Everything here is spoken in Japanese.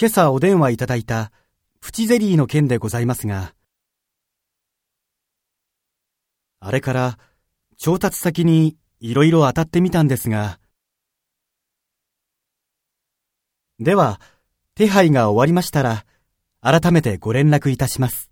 今朝お電話いただいたプチゼリーの件でございますが、あれから調達先にいろいろ当たってみたんですが、では、手配が終わりましたら、改めてご連絡いたします。